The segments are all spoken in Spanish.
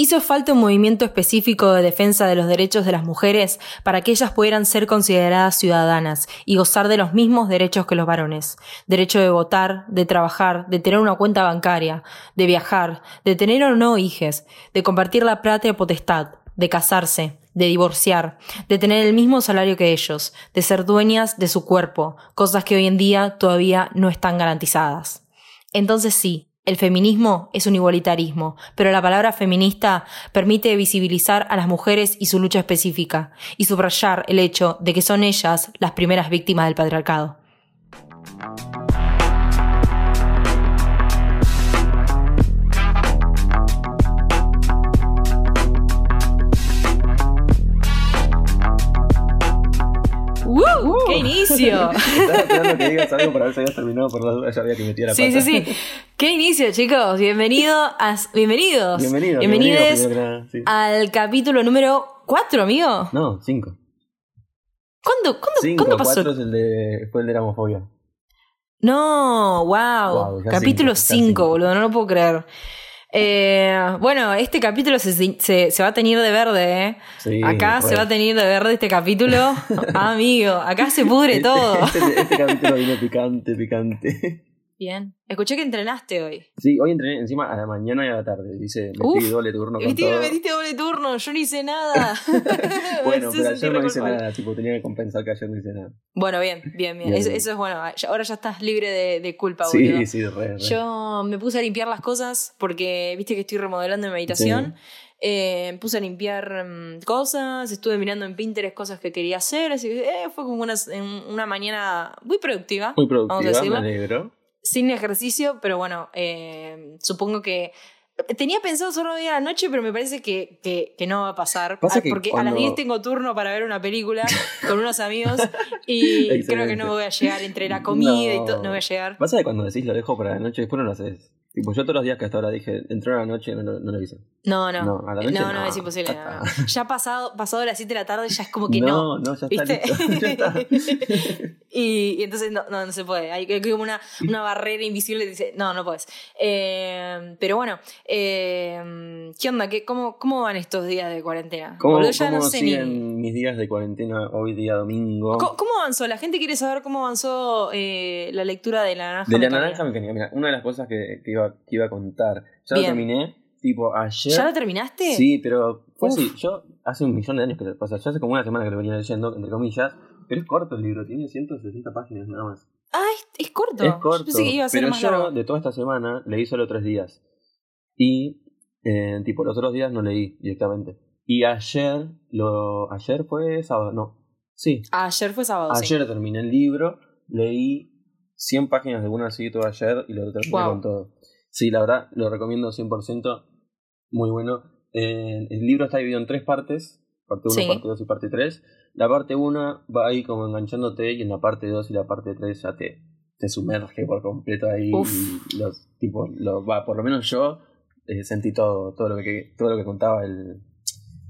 Hizo falta un movimiento específico de defensa de los derechos de las mujeres para que ellas pudieran ser consideradas ciudadanas y gozar de los mismos derechos que los varones. Derecho de votar, de trabajar, de tener una cuenta bancaria, de viajar, de tener o no hijes, de compartir la plata potestad, de casarse, de divorciar, de tener el mismo salario que ellos, de ser dueñas de su cuerpo, cosas que hoy en día todavía no están garantizadas. Entonces sí, el feminismo es un igualitarismo, pero la palabra feminista permite visibilizar a las mujeres y su lucha específica, y subrayar el hecho de que son ellas las primeras víctimas del patriarcado. Inicio! Estaba esperando que digas algo para ver si habías terminado por la duda, ya había que metía la Sí, pata. sí, sí. ¡Qué inicio, chicos! Bienvenido a, bienvenidos. Bienvenido, Bienvenides bienvenido, primero que nada, sí. al capítulo número 4, amigo. No, cinco. ¿Cuándo, cuándo, Cinco, ¿cuándo pasó? cuatro es el de, fue el de la homofobia. No, wow. Wow, capítulo cinco, ya 5, cinco. boludo, no lo puedo creer. Eh, bueno, este capítulo se, se, se va a tener de verde, ¿eh? Sí, acá se va a tener de verde este capítulo. Amigo, acá se pudre Este- todo. Este, este capítulo vino picante, picante. Bien. Escuché que entrenaste hoy. Sí, hoy entrené encima a la mañana y a la tarde. Dice, metí Uf, doble turno con todo. me metiste doble turno, yo no hice nada. bueno, Me pero ayer no hice nada, tipo, tenía que compensar que ayer no hice nada. Bueno, bien, bien, bien. Bien, Eso, es bueno. Ahora ya estás libre de, de culpa, boludo. Sí, sí, re, re. Yo me puse a limpiar las cosas porque viste que estoy remodelando mi habitación. Eh, me puse a limpiar mm, cosas, estuve mirando en Pinterest cosas que quería hacer, así que eh, fue como una, una mañana muy productiva, Muy vamos a productiva, me decirlo, alegro. Sin ejercicio, pero bueno, eh, supongo que tenía pensado solo hoy a la noche, pero me parece que, que, que no va a pasar, Pasa Ah, que porque a las 10 tengo turno para ver una película con unos amigos y creo que no voy a llegar entre la comida y No. todo, no voy a llegar. Pasa que cuando decís lo dejo para la noche, después no lo haces. Tipo, yo todos los días que hasta ahora dije, entró a la noche, no, lo- no lo hice. No, no. No, no, es imposible. Ya no, no. Ya pasado, pasado las 7 de la tarde ya es como que no. no, no, ya está ¿Viste? listo. ya está. y, y entonces no, no, no se puede. Hay, hay como una, una barrera invisible que dice, no, no puedes. Eh, pero bueno, eh, ¿qué onda? ¿Qué, cómo, ¿Cómo van estos días de cuarentena? ¿Cómo, ya cómo sé ni- siguen mis días de cuarentena hoy día domingo? ¿Cómo, cómo avanzó? La gente quiere saber cómo avanzó eh, la lectura de la naranja. De la mecánica. naranja mecánica, mira, una de las cosas que, que iba, que iba a contar. Ya lo Bien. terminé, tipo, ayer. ¿Ya lo terminaste? Sí, pero fue Uf. así. Yo hace un millón de años que lo pasa. Yo hace como una semana que lo venía leyendo, entre comillas. Pero es corto el libro, tiene 160 páginas nada más. Ah, es, es corto. Es Yo corto. pensé que iba a ser pero más yo, largo. de toda esta semana, leí solo tres días. Y, eh, tipo, los otros días no leí directamente. Y ayer, lo ayer fue sábado, no. Sí, Ayer fue sábado, sí. ayer terminé el libro, leí 100 páginas de una así todo ayer y lo terminé Wow. con todo. Sí, la verdad, lo recomiendo 100%. Muy bueno. Eh, el libro está dividido en tres partes. Parte 1, Sí. parte 2 y parte 3. La parte 1 va ahí como enganchándote y en la parte 2 y la parte 3 ya te, te sumerge por completo ahí. Uf. Y los, tipo, lo, va, por lo menos yo eh, sentí todo, todo, lo que, todo lo que contaba el,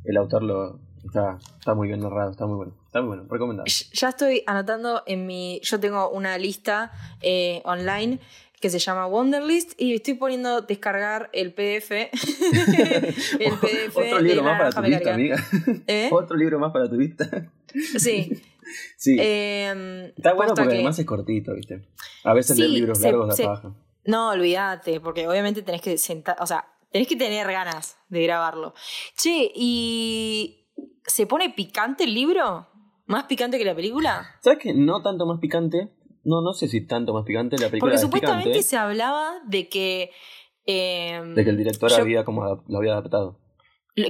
el autor. Lo, está, está muy bien narrado, está muy bueno. Está muy bueno, recomendado. Ya estoy anotando en mi. Yo tengo una lista eh, online que se llama Wonderlist y estoy poniendo descargar el PDF. el PDF. Otro de libro más para tu mecánica. amiga. ¿Eh? Otro libro más para tu lista. Sí. Sí. Eh, Está bueno porque que- además es cortito, ¿viste? A veces Sí, leer libros largos se- da paja. No, olvídate, porque obviamente tenés que sentar. O sea, tenés que tener ganas de grabarlo. Che, ¿y se pone picante el libro? ¿Más picante que la película? ¿Sabes qué? No tanto más picante. No, no sé si tanto más picante. La película Porque es supuestamente picante. se hablaba de que. eh, De que el director yo- había como lo había adaptado.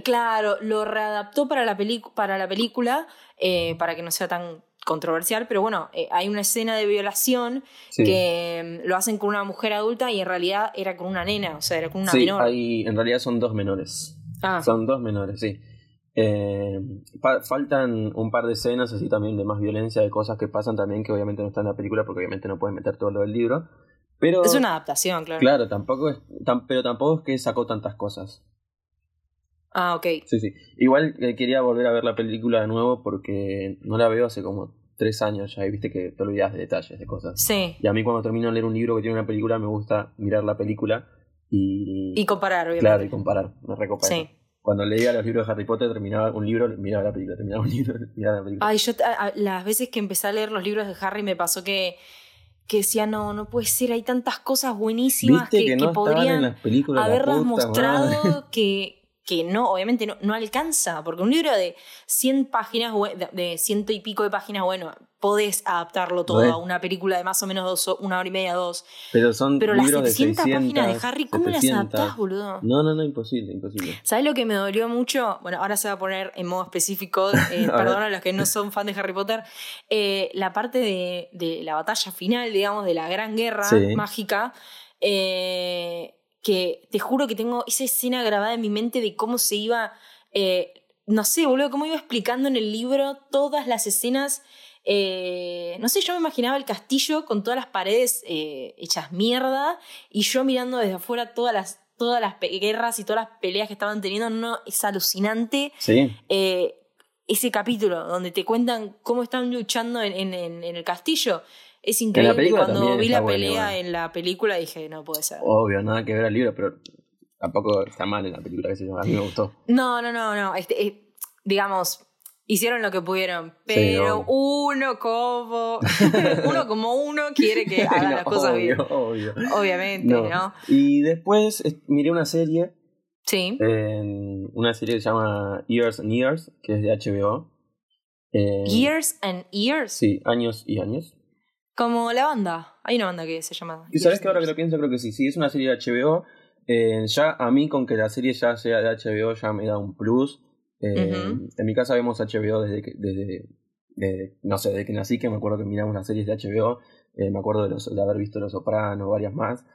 Claro, lo readaptó para la, para la película, eh, para que no sea tan controversial, pero bueno, eh, hay una escena de violación Sí. que mm, lo hacen con una mujer adulta y en realidad era con una nena, o sea, era con una sí, menor. hay- en realidad son dos menores. Ah, Son dos menores, sí. Eh, fa- faltan un par de escenas así también de más violencia, de cosas que pasan también que obviamente no están en la película porque obviamente no pueden meter todo lo del libro. Pero es una adaptación, claro. claro, tampoco es, pero tampoco es que sacó tantas cosas. Ah, ok. Sí, sí. Igual eh, quería volver a ver la película de nuevo porque no la veo hace como tres años ya y viste que te olvidas de detalles, de cosas. Sí. Y a mí cuando termino de leer un libro que tiene una película me gusta mirar la película y... Y comparar, obviamente. Claro, y comparar. Me recopa Sí. eso. Cuando leía los libros de Harry Potter, terminaba un libro, miraba la película, terminaba un libro, miraba la película. Ay, yo las veces que empecé a leer los libros de Harry me pasó que, que decía, no, no puede ser, hay tantas cosas buenísimas que, no podrían las películas, haberlas mostrado que, que no, obviamente no, no, alcanza, porque un libro de 100 páginas, de ciento y pico de páginas, bueno, podés adaptarlo todo a una película de más o menos dos, una hora y media, dos. Pero son Pero las 700 de páginas de Harry, ¿cómo las adaptás, boludo? No, no, no, imposible, imposible. ¿Sabes lo que me dolió mucho? Bueno, ahora se va a poner en modo específico, eh, perdón a los que no son fan de Harry Potter, eh, la parte de, de, la batalla final, digamos, de la gran guerra mágica. Eh, que te juro que tengo esa escena grabada en mi mente de cómo se iba, eh, no sé, boludo, cómo iba explicando en el libro todas las escenas. Eh, no sé, yo me imaginaba el castillo con todas las paredes eh, hechas mierda y yo mirando desde afuera todas las, todas las guerras y todas las peleas que estaban teniendo. No, es alucinante. Sí. ese capítulo donde te cuentan cómo están luchando en, en el castillo. Es increíble. Cuando vi la pelea en la película dije, no puede ser. Obvio, nada que ver al libro, pero tampoco está mal en la película, que se A mí me gustó. No, no, no, no. Este, eh, digamos, hicieron lo que pudieron, pero uno como uno como uno quiere que haga las cosas bien. Obvio. Obviamente, no. Y después miré una serie. Sí. una serie que se llama Years and Years, que es de HBO. Years and Years. Sí, años y años. Como la banda. Hay una banda que se llama. Y sabes que ahora que lo pienso, creo que sí. Sí, es una serie de HBO. Eh, ya a mí, con que la serie ya sea de HBO, ya me da un plus. Eh, en mi casa vemos HBO desde que. Desde, no sé, desde que nací, que me acuerdo que miramos las series de HBO. Eh, me acuerdo de, los, de haber visto Los Sopranos, varias más.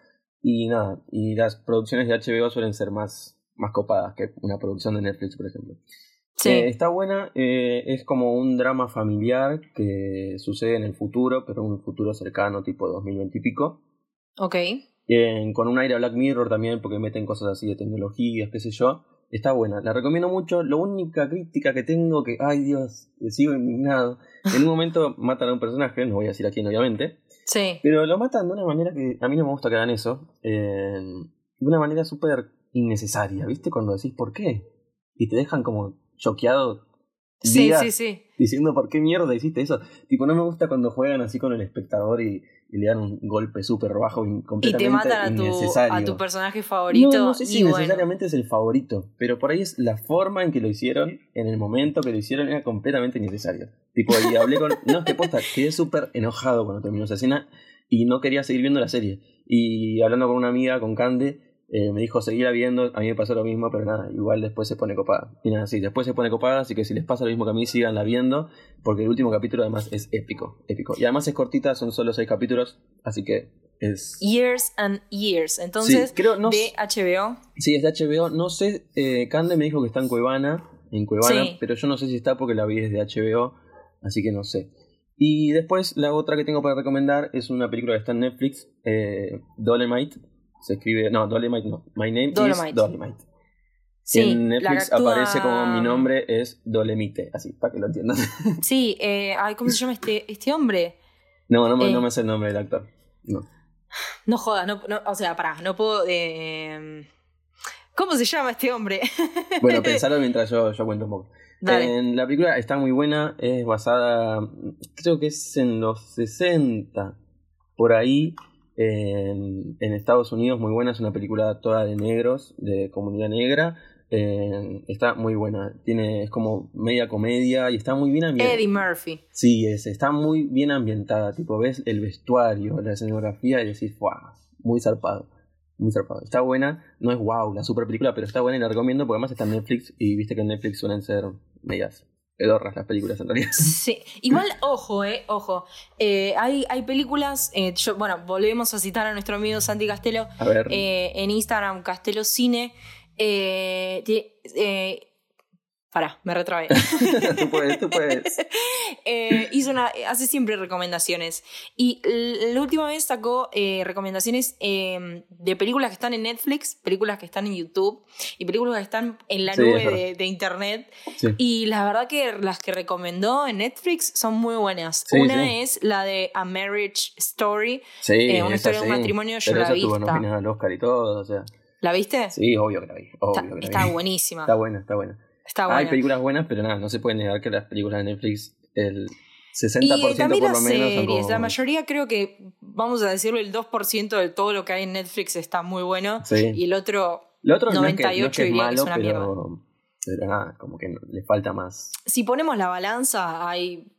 Y nada, y las producciones de HBO suelen ser más, más copadas que una producción de Netflix, por ejemplo. Eh, está buena, eh, es como un drama familiar que sucede en el futuro, pero un futuro cercano, tipo 2020 y pico. Ok. con un aire a Black Mirror también, porque meten cosas así de tecnologías, qué sé yo. Está buena, la recomiendo mucho. La única crítica que tengo, que, ay Dios, sigo indignado. En un momento matan a un personaje, no voy a decir a quién, obviamente. Sí. Pero lo matan de una manera que a mí no me gusta que hagan eso. de una manera súper innecesaria, ¿viste? Cuando decís por qué. Y te dejan como choqueado sí, sí, sí. diciendo por qué mierda hiciste eso. Tipo, no me gusta cuando juegan así con el espectador y, le dan un golpe súper bajo y completamente Y te matan a tu, a tu personaje favorito. No, no sé si necesariamente es el favorito, pero por ahí es la forma en que lo hicieron, en el momento que lo hicieron, era completamente innecesario. Tipo, y hablé con... No, es que posta, quedé súper enojado cuando terminó esa escena y no quería seguir viendo la serie. Y hablando con una amiga, con Cande, eh, me dijo seguir viendo, a mí me pasó lo mismo, pero nada, igual después se pone copada. Y nada, sí, después se pone copada, así que si les pasa lo mismo que a mí, síganla viendo, porque el último capítulo además es épico, épico. Y además es cortita, son solo seis capítulos, así que es... Years and Years, entonces, creo, no, de HBO. Sí, es de HBO, no sé, eh, Cande me dijo que está en Cuevana, en Cuevana, pero yo no sé si está porque la vi desde HBO, así que no sé. Y después la otra que tengo para recomendar es una película que está en Netflix, eh, Dolemite, se escribe, no, Dolomite no. My name is Dolomite. Sí, en Netflix aparece como mi nombre es Dolemite, así, para que lo entiendan. Sí, eh, ¿cómo se llama este, este hombre? No, no, no eh, me sé el nombre del actor. No. No jodas, no, o sea, pará, no puedo. Eh, ¿Cómo se llama este hombre? bueno, pensalo mientras yo, yo cuento un poco. En la película está muy buena, es basada, creo que es en los 60, por ahí en, Estados Unidos, muy buena, es una película toda de negros, de comunidad negra. está muy buena, tiene, es como media comedia y está muy bien ambientada. Eddie Murphy. Sí, es, está muy bien ambientada, tipo ves el vestuario, la escenografía y decís, wow, muy zarpado, muy zarpado. Está buena, no es wow, la super película, pero está buena y la recomiendo porque además está en Netflix y viste que en Netflix suelen ser medias pedorras las películas en realidad. Sí, igual, ojo, eh, ojo. Eh, hay, hay películas, eh, yo, bueno, volvemos a citar a nuestro amigo Santi Castelo. A ver. Eh, en Instagram, Castelo Cine. Eh, Pará, me retrabé. tú puedes, tú puedes. Eh, hizo una, hace siempre recomendaciones. Y la última vez sacó eh, recomendaciones em, de películas que están en Netflix, películas que están en YouTube y películas que están en la nube de, internet. Y la verdad que las que recomendó en Netflix son muy buenas. una es la de A Marriage Story, eh, una historia de un matrimonio. Yo la vi. Oscar y todo, o sea. ¿La viste? Sí, obvio que la vi. Obvio está, que la buenísima. Está buena, está buena. Está buena. Hay películas buenas, pero nada, no se puede negar que las películas de Netflix, el 60% y también por lo menos. series, la mayoría creo que, vamos a decirlo, el 2% de todo lo que hay en Netflix está muy bueno. Sí. Y el otro, Lo otro 98 no es que, no es, que es diría que es una mierda. pero, pero nada, como que no- le falta más. si ponemos la balanza, hay.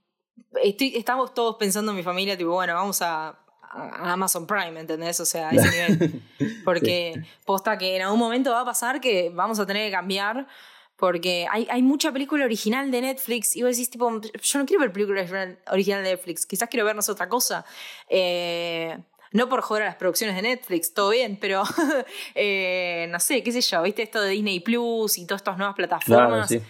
Estoy, estamos todos pensando en mi familia, tipo, bueno, vamos a, a Amazon Prime, ¿entendés? O sea, a ese nivel. Porque posta que en algún momento va a pasar que vamos a tener que cambiar. Porque hay, hay mucha película original de Netflix y vos decís, tipo, yo no quiero ver película original- de Netflix, quizás quiero vernos otra cosa. Eh, no por joder a las producciones de Netflix, todo bien, pero eh, no sé, qué sé yo, ¿viste esto de Disney Plus y todas estas nuevas Claro, plataformas? sí.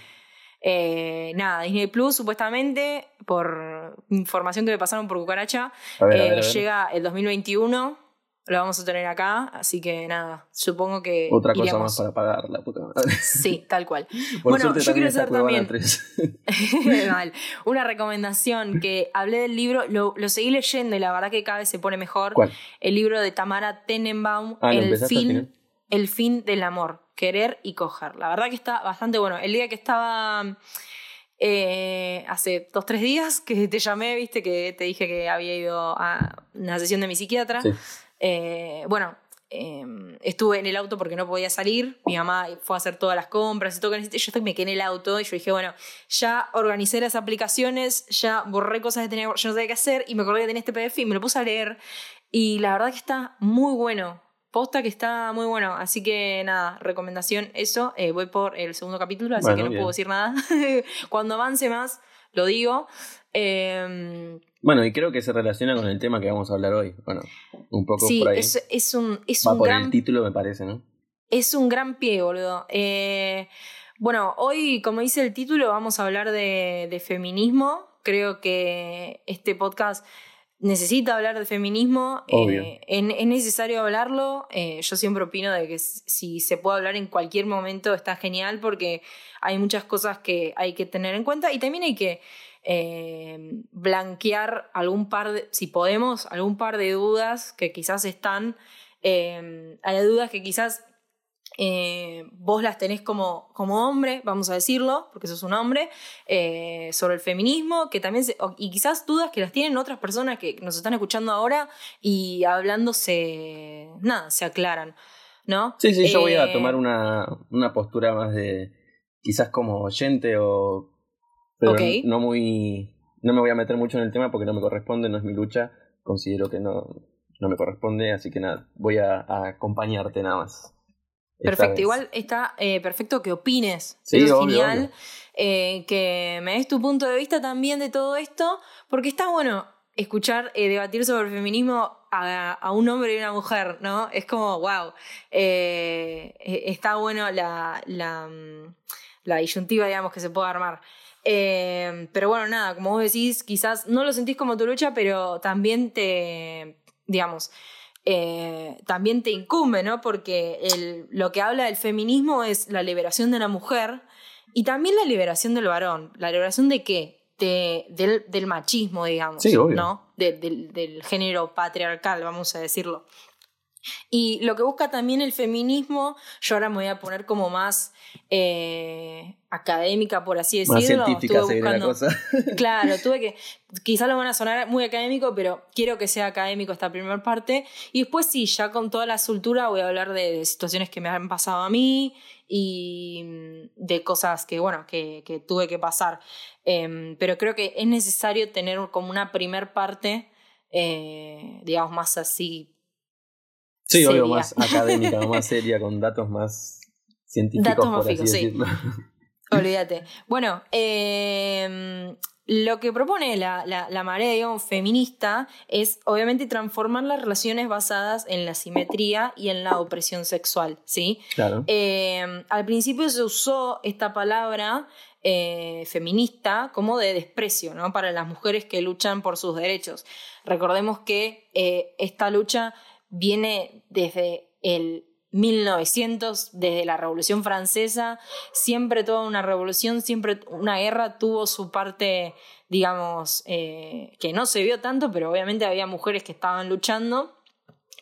Eh, nada, Disney Plus supuestamente, por información que me pasaron por Cucaracha, ver, eh, llega el 2021, lo vamos a tener acá, así que nada, supongo que Otra cosa iríamos. más para pagar la puta madre. Sí, tal cual. Por Bueno, yo quiero hacer también- 3. Mal. Una recomendación que hablé del libro, lo, lo seguí leyendo y la verdad que cada vez se pone mejor. ¿Cuál? El libro de Tamara Tenenbaum, Ah, ¿lo El fin, el fin del amor, querer y coger. La verdad que está bastante bueno. El día que estaba eh, hace dos, tres días que te llamé, viste, que te dije que había ido a una sesión de mi psiquiatra. Sí. Eh, bueno, eh, estuve en el auto porque no podía salir. Mi mamá fue a hacer todas las compras y todo. Yo me quedé en el auto y yo dije, bueno, ya organicé las aplicaciones, ya borré cosas que tenía, yo no sabía qué hacer y me acordé que tenía este PDF y me lo puse a leer. Y la verdad que está muy bueno. Posta que está muy bueno. Así que nada, recomendación eso. Eh, voy por el segundo capítulo, así Bueno, que no bien. puedo decir nada. Cuando avance más, lo digo. Eh, Bueno, y creo que se relaciona con el tema que vamos a hablar hoy. Bueno, un poco sí, por ahí. es, es un, es Va un por gran el título, me parece, ¿no? Es un gran pie, boludo. Eh, bueno, hoy, como dice el título, vamos a hablar de, de feminismo. Creo que este podcast necesita hablar de feminismo. Obvio. Eh, en- es necesario hablarlo. Eh, yo siempre opino de que si se puede hablar en cualquier momento está genial porque hay muchas cosas que hay que tener en cuenta y también hay que eh, blanquear algún par de, si podemos, algún par de dudas que quizás están. eh, hay dudas que quizás eh, vos las tenés como, como hombre, vamos a decirlo, porque sos un hombre, eh, sobre el feminismo, que también se- y quizás dudas que las tienen otras personas que nos están escuchando ahora y hablando se, nada, se aclaran, ¿no? Sí, sí, yo voy a Eh, tomar una, una postura más de quizás como oyente o... Pero no muy... No me voy a meter mucho en el tema porque no me corresponde, no es mi lucha. Considero que no, no me corresponde, así que nada, voy a, a acompañarte nada más. Perfecto, vez. igual está eh, perfecto que opines. Sí, Eso es obvio, genial. obvio. Eh, que me des tu punto de vista también de todo esto, porque está bueno escuchar, eh, debatir sobre el feminismo a, a un hombre y una mujer, ¿no? Es como, wow. Eh, eh, está bueno la, la, mm, la disyuntiva, digamos, que se puede armar. Eh, pero bueno, nada, como vos decís, quizás no lo sentís como tu lucha, pero también te, digamos, eh, también te incumbe, ¿no? Porque el- lo que habla del feminismo es la liberación de la mujer y también la liberación del varón. ¿La liberación de qué? De, del, del machismo, digamos, Sí, obvio. ¿no? De- del, del género patriarcal, vamos a decirlo. Y lo que busca también el feminismo, yo ahora me voy a poner como más eh, académica, por así decirlo. Más científica Estuve sería la buscando- cosa. Claro, tuve que. Quizás lo van a sonar muy académico, pero quiero que sea académico esta primera parte. Y después, sí, ya con toda la soltura voy a hablar de, de situaciones que me han pasado a mí y mm, de cosas que, bueno, que, que tuve que pasar. Em, pero creo que es necesario tener como una primer parte, eh, digamos, más así. Sí, obvio, seria. más académica, más seria, con datos más científicos, Datos más por fijos, sí. Olvídate. Bueno, eh, lo que propone la, la, la marea, digamos, feminista es obviamente transformar las relaciones basadas en la simetría y en la opresión sexual, ¿sí? Claro. Eh, al principio se usó esta palabra eh, feminista como de desprecio, ¿no? Para las mujeres que luchan por sus derechos. Recordemos que eh, esta lucha viene desde el 1900, desde la Revolución Francesa, siempre toda una revolución, siempre una guerra tuvo su parte, digamos, eh, que no se vio tanto, pero obviamente había mujeres que estaban luchando.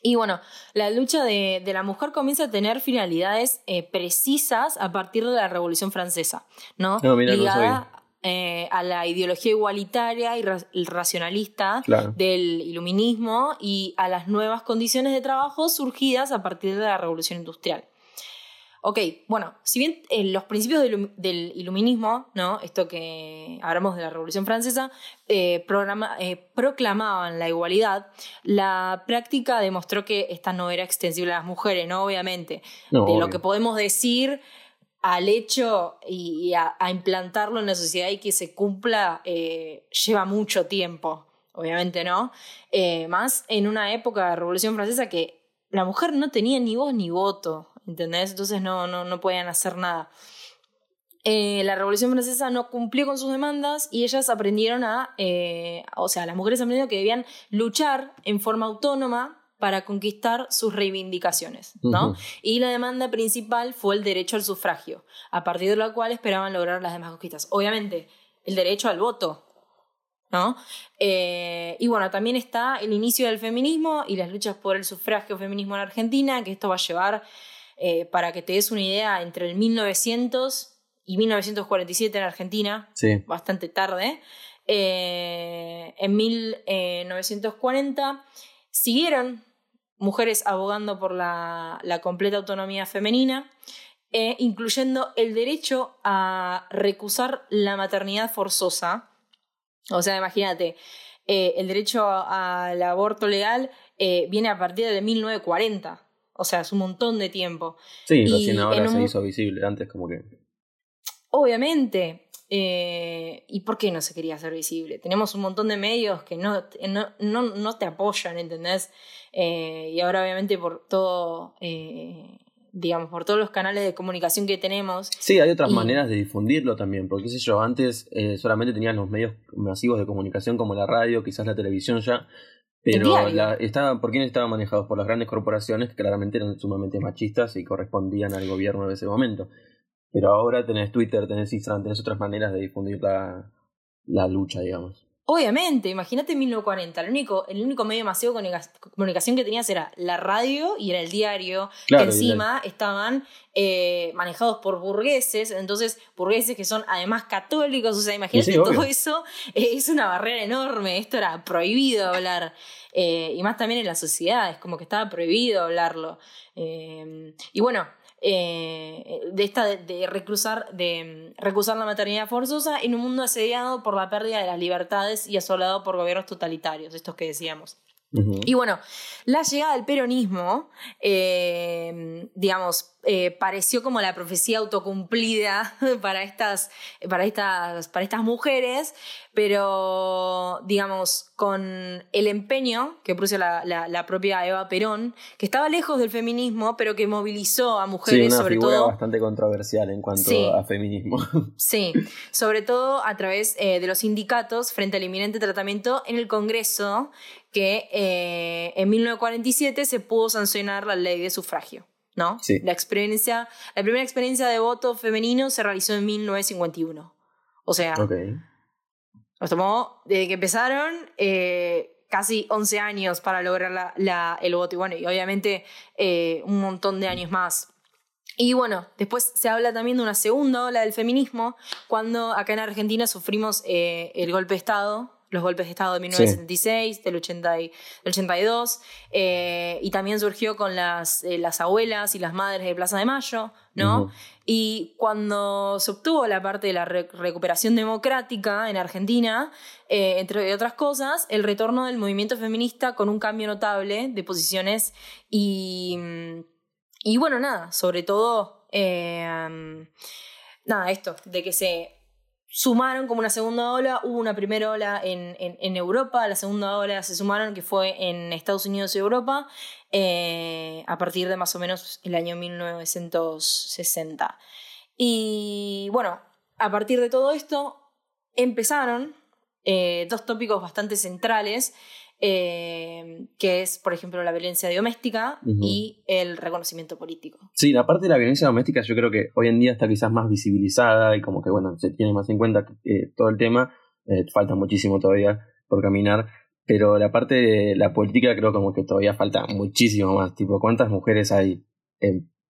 Y bueno, la lucha de, la mujer comienza a tener finalidades eh, precisas a partir de la Revolución Francesa, ¿no? Ligada eh, a la ideología igualitaria y racionalista del iluminismo y a las nuevas condiciones de trabajo surgidas a partir de la Revolución Industrial. Ok, bueno, si bien eh, los principios del, iluminismo, ¿no? Esto que hablamos de la Revolución Francesa, eh, eh, proclamaban la igualdad, la práctica demostró que esta no era extensible a las mujeres, ¿no? Obviamente. de lo que podemos decir al hecho y, a, implantarlo en la sociedad y que se cumpla lleva mucho tiempo, obviamente, ¿no? más en una época de la Revolución Francesa que la mujer no tenía ni voz ni voto, ¿entendés? Entonces no, no, no podían hacer nada. Eh, la Revolución Francesa no cumplió con sus demandas y ellas aprendieron a, eh, o sea, las mujeres aprendieron que debían luchar en forma autónoma para conquistar sus reivindicaciones, ¿no? Y la demanda principal fue el derecho al sufragio, a partir de la cual esperaban lograr las demás conquistas. Obviamente, el derecho al voto, ¿no? Eh, y bueno, también está el inicio del feminismo y las luchas por el sufragio feminismo en Argentina, que esto va a llevar eh, para que te des una idea, entre el 1900 y 1947 en Argentina, bastante tarde, eh, en 1940 siguieron mujeres abogando por la, completa autonomía femenina, eh, incluyendo el derecho a recusar la maternidad forzosa. O sea, imagínate, el derecho al aborto legal viene a partir de 1940. O sea, es un montón de tiempo. Sí, recién ahora se hizo visible, antes como que... Obviamente. Eh, ¿Y por qué no se quería hacer visible? Tenemos un montón de medios que no, no, no, te apoyan, ¿entendés? Eh, y ahora obviamente por todo... Eh, digamos, por todos los canales de comunicación que tenemos. Sí, hay otras maneras de difundirlo también, porque qué sé yo, antes solamente tenían los medios masivos de comunicación como la radio, quizás la televisión ya, pero la, estaba, ¿por quién estaban manejados? Por las grandes corporaciones que claramente eran sumamente machistas y correspondían al gobierno de ese momento. Pero ahora tenés Twitter, tenés Instagram, tenés otras maneras de difundir la, la lucha, digamos. Obviamente, imagínate 1940, el único, el único medio masivo de comunicación que tenías era la radio y era el diario, que encima estaban eh, manejados por burgueses, entonces burgueses que son además católicos, o sea, imagínate todo eso, eh, es una barrera enorme, esto era prohibido hablar, eh, y más también en la sociedad, es como que estaba prohibido hablarlo. y bueno, eh, de esta de, reclusar, de recusar la maternidad forzosa en un mundo asediado por la pérdida de las libertades y asolado por gobiernos totalitarios, estos que decíamos. Y bueno, la llegada del peronismo, eh, digamos, eh, pareció como la profecía autocumplida para estas, para, estas, para estas mujeres, pero digamos, con el empeño que puso la, la, propia Eva Perón, que estaba lejos del feminismo, pero que movilizó a mujeres, sí, una sobre figura bastante controversial en cuanto a feminismo. Sí, sobre todo a través eh, de los sindicatos frente al inminente tratamiento en el Congreso, que eh, en 1947 se pudo sancionar la ley de sufragio. ¿No? La, experiencia, la primera experiencia de voto femenino se realizó en 1951. O sea, nos tomó, desde que empezaron, eh, casi 11 años para lograr la, el voto. Y bueno, y obviamente eh, un montón de años más. Y bueno, después se habla también de una segunda ola del feminismo, cuando acá en Argentina sufrimos el golpe de Estado los golpes de Estado de 1976, del, 82, eh, y también surgió con las, eh, las abuelas y las madres de Plaza de Mayo, ¿no? Y cuando se obtuvo la parte de la recuperación democrática en Argentina, eh, entre otras cosas, el retorno del movimiento feminista con un cambio notable de posiciones y, y bueno, nada, sobre todo, nada, esto, de que se sumaron como una segunda ola, hubo una primera ola en, en, Europa, la segunda ola se sumaron que fue en Estados Unidos y Europa eh, a partir de más o menos el año 1960. Y bueno, a partir de todo esto empezaron eh, dos tópicos bastante centrales eh, que es, por ejemplo, la violencia doméstica y el reconocimiento político. Sí, la parte de la violencia doméstica yo creo que hoy en día está quizás más visibilizada y como que, bueno, se tiene más en cuenta eh, todo el tema. Eh, falta muchísimo todavía por caminar, Pero la parte de la política creo como que todavía falta muchísimo más. Tipo, ¿cuántas mujeres hay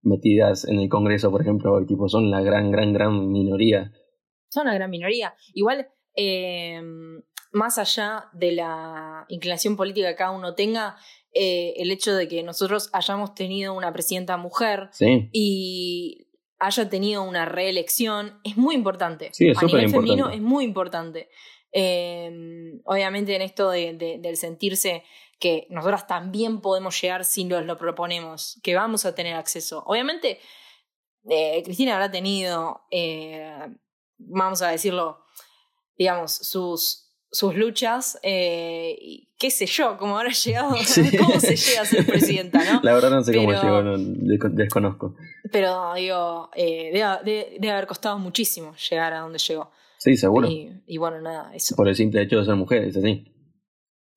metidas en el Congreso, por ejemplo? Y, tipo, son la gran, gran, gran minoría. Son la gran minoría. Igual, eh, más allá de la inclinación política que cada uno tenga, eh, el hecho de que nosotros hayamos tenido una presidenta mujer y haya tenido una reelección es muy importante. Sí, es A nivel femenino es muy importante. Em, obviamente en esto de, del sentirse que nosotras también podemos llegar si nos lo proponemos, que vamos a tener acceso. Obviamente, eh, Cristina habrá tenido, eh, vamos a decirlo, digamos, sus, sus luchas, eh, y qué sé yo, cómo habrá llegado, cómo se llega a ser presidenta, ¿no? La verdad no sé cómo llegó, desconozco. Pero digo, eh, debe, haber costado muchísimo llegar a donde llegó. Sí, seguro. Y, bueno, nada, eso. Por el simple hecho de ser mujer, es así.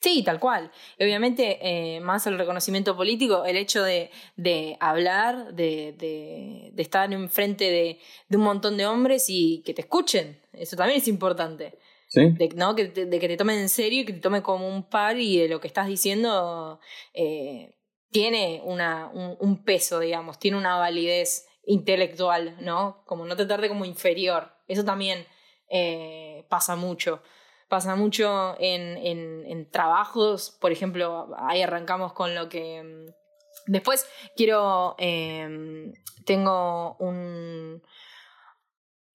Sí, tal cual. Obviamente, eh, más el reconocimiento político, el hecho de, de hablar, de, de, de, estar enfrente de, de un montón de hombres y que te escuchen, eso también es importante. De, ¿no? que te, de que te tomen en serio y que te tomen como un par y de lo que estás diciendo eh, tiene una, un, peso, digamos, tiene una validez intelectual, ¿no? Como no tratarte como inferior. Eso también eh, pasa mucho. Pasa mucho en, en, en, trabajos, por ejemplo, ahí arrancamos con lo que... Mm, después quiero... Em, tengo un...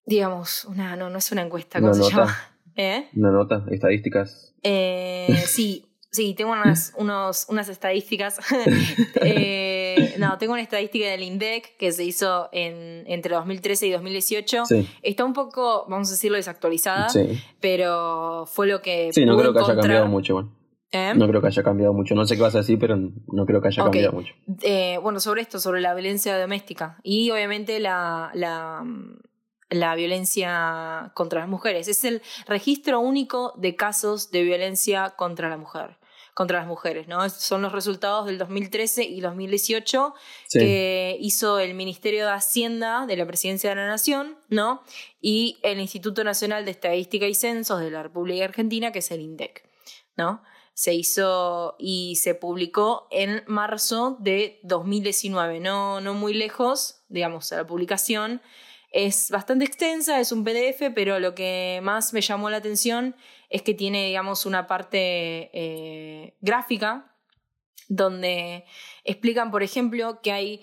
Digamos, una, no, no es una encuesta, ¿cómo se llama? ¿Eh? Una nota, estadísticas. Eh, sí, sí, tengo unas, unos, unas estadísticas. eh, no, tengo una estadística del INDEC que se hizo en, entre 2013 y 2018. Está un poco, vamos a decirlo, desactualizada, pero fue lo que. Sí, no creo que haya cambiado mucho. ¿Eh? No creo que haya cambiado mucho. No sé qué vas a decir, pero no creo que haya cambiado mucho. Eh, bueno, sobre esto, sobre la violencia doméstica. Y obviamente la, la la violencia contra las mujeres. Es el registro único de casos de violencia contra la mujer contra las mujeres, ¿no? Son los resultados del 2013 y 2018 que hizo el Ministerio de Hacienda de la Presidencia de la Nación, ¿no? Y el Instituto Nacional de Estadística y Censos de la República Argentina, que es el INDEC, ¿no? Se hizo y se publicó en marzo de 2019, no, no muy lejos, digamos, a la publicación es bastante extensa, es un PDF, pero lo que más me llamó la atención es que tiene, digamos, una parte eh, gráfica donde explican, por ejemplo, que hay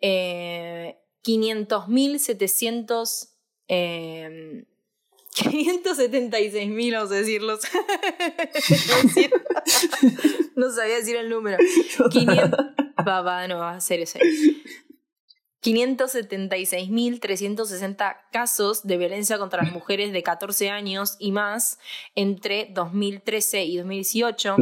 eh, 500.700... Eh, 576.000, vamos a decirlos. no sabía decir el número. 500... Va, no, va, serio, serio. 576.360 casos de violencia contra las mujeres de 14 años y más entre 2013 y 2018.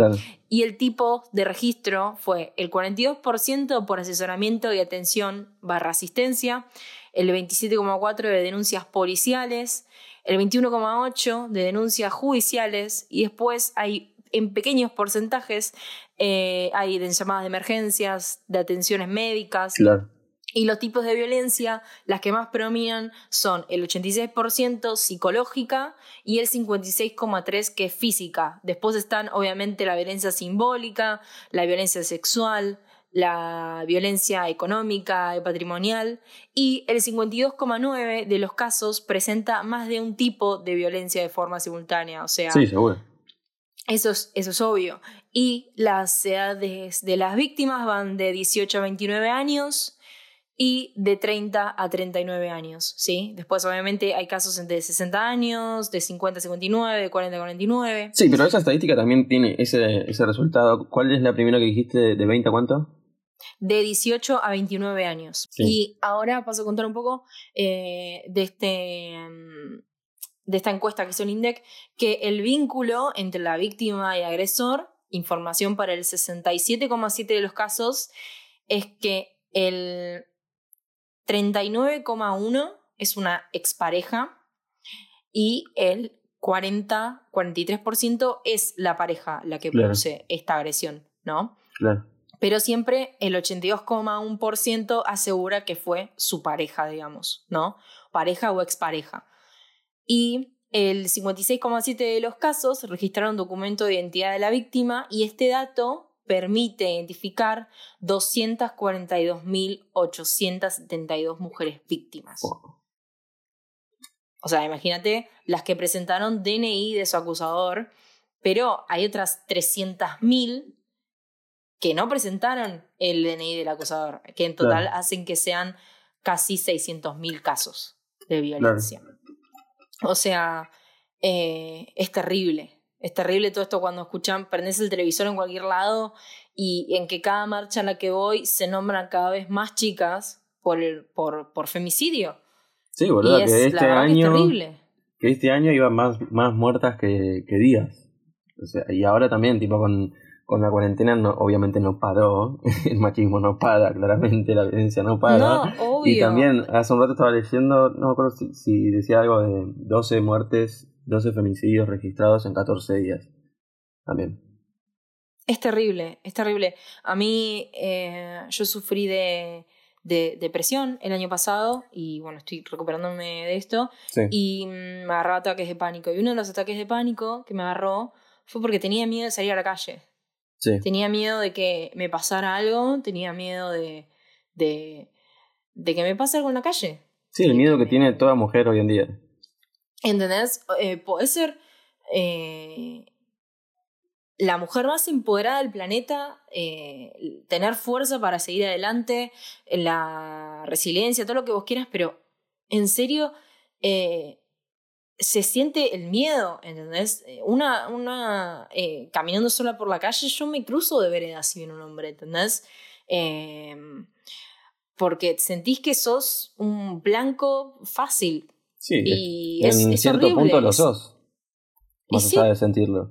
Y el tipo de registro fue el 42% por asesoramiento y atención barra asistencia, el 27,4% de denuncias policiales, el 21,8% de denuncias judiciales y después hay en pequeños porcentajes eh, hay de llamadas de emergencias, de atenciones médicas. Claro y los tipos de violencia, las que más predominan son el 86% psicológica y el 56,3% que es física. Después están obviamente la violencia simbólica, la violencia sexual, la violencia económica y patrimonial y el 52,9% de los casos presenta más de un tipo de violencia de forma simultánea. O sea, sí, seguro. Eso es, eso es obvio. Y las edades de las víctimas van de 18 a 29 años, y de 30 a 39 años, ¿sí? Después obviamente hay casos de 60 años, de 50 a 59, de 40 a 49. Sí, pero esa estadística también tiene ese, ese resultado. ¿Cuál es la primera que dijiste de 20 a cuánto? De 18 a 29 años. Y ahora paso a contar un poco eh, de este mm, de esta encuesta que es el INDEC, que el vínculo entre la víctima y agresor, información para el 67,7 de los casos, es que el 39,1 es una expareja y el 40, 43% es la pareja la que produce esta agresión, ¿no? Claro. Pero siempre el 82,1% asegura que fue su pareja, digamos, ¿no? Pareja o expareja. Y el 56,7% de los casos registraron documento de identidad de la víctima y este dato permite identificar 242.872 mujeres víctimas. O sea, imagínate las que presentaron DNI de su acusador, pero hay otras 300.000 que no presentaron el DNI del acusador, que en total hacen que sean casi 600.000 casos de violencia. O sea, eh, es terrible. Es terrible todo esto cuando escuchan, prendes el televisor en cualquier lado y en que cada marcha en la que voy se nombran cada vez más chicas por, el, por, por femicidio. Sí, boludo, que este año. Que, este año iban más, más muertas que, que días. O sea, y ahora también, tipo, con, con la cuarentena no, obviamente no paró, el machismo no para, claramente la violencia no para. Y también hace un rato estaba leyendo, no me acuerdo si, si decía algo de 12 muertes, 12 femicidios registrados en 14 días. También. Es terrible, es terrible. A mí eh, yo sufrí de, de depresión el año pasado y bueno, estoy recuperándome de esto y mm, me agarraba ataques de pánico. Y uno de los ataques de pánico que me agarró fue porque tenía miedo de salir a la calle. Tenía miedo de que me pasara algo, tenía miedo de, de, de que me pase algo en la calle. Sí, el miedo que, tiene toda mujer hoy en día. ¿Entendés? Eh, puede ser eh, la mujer más empoderada del planeta, eh, tener fuerza para seguir adelante, la resiliencia, todo lo que vos quieras, pero en serio, se siente el miedo, ¿entendés? Eh, una, una eh, caminando sola por la calle, yo me cruzo de vereda si viene un hombre, ¿entendés? Em, porque sentís que sos un blanco fácil. Sí, y en cierto punto lo sos. Más allá de sentirlo.